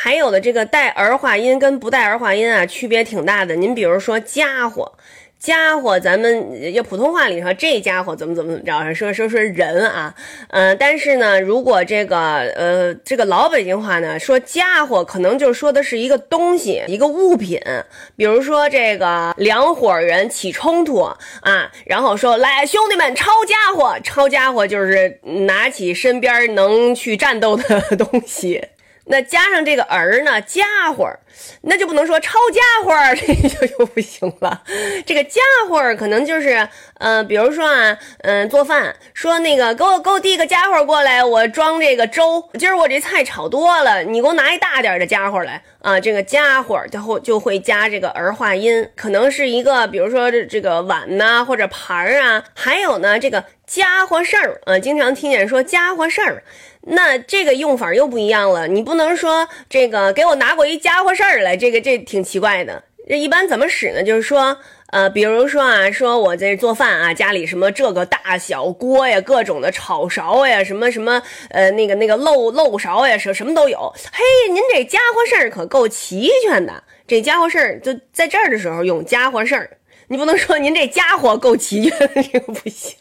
还有的这个带儿化音跟不带儿化音啊，区别挺大的。您比如说家伙。家伙，咱们要普通话里头，这家伙怎么怎么怎么着？说说说人啊，嗯，但是呢，如果这个呃这个老北京话呢，说家伙，可能就说的是一个东西，一个物品。比如说这个两伙人起冲突啊，然后说来兄弟们抄家伙，抄家伙就是拿起身边能去战斗的东西。那加上这个儿呢，家伙儿，那就不能说抄家伙儿，这就就不行了。这个家伙儿可能就是，呃，比如说啊，嗯，做饭，说那个给我给我递个家伙过来，我装这个粥。今儿我这菜炒多了，你给我拿一大点的家伙来啊。这个家伙儿，后就会加这个儿化音，可能是一个，比如说这这个碗呐，或者盘儿啊，还有呢这个家伙事儿啊，经常听见说家伙事儿。那这个用法又不一样了，你不能说这个给我拿过一家伙事儿来，这个这挺奇怪的。这一般怎么使呢？就是说，呃，比如说啊，说我这做饭啊，家里什么这个大小锅呀，各种的炒勺呀，什么什么，呃，那个那个漏漏勺呀，什什么都有。嘿，您这家伙事儿可够齐全的。这家伙事儿就在这儿的时候用家伙事儿，你不能说您这家伙够齐全，这个不行。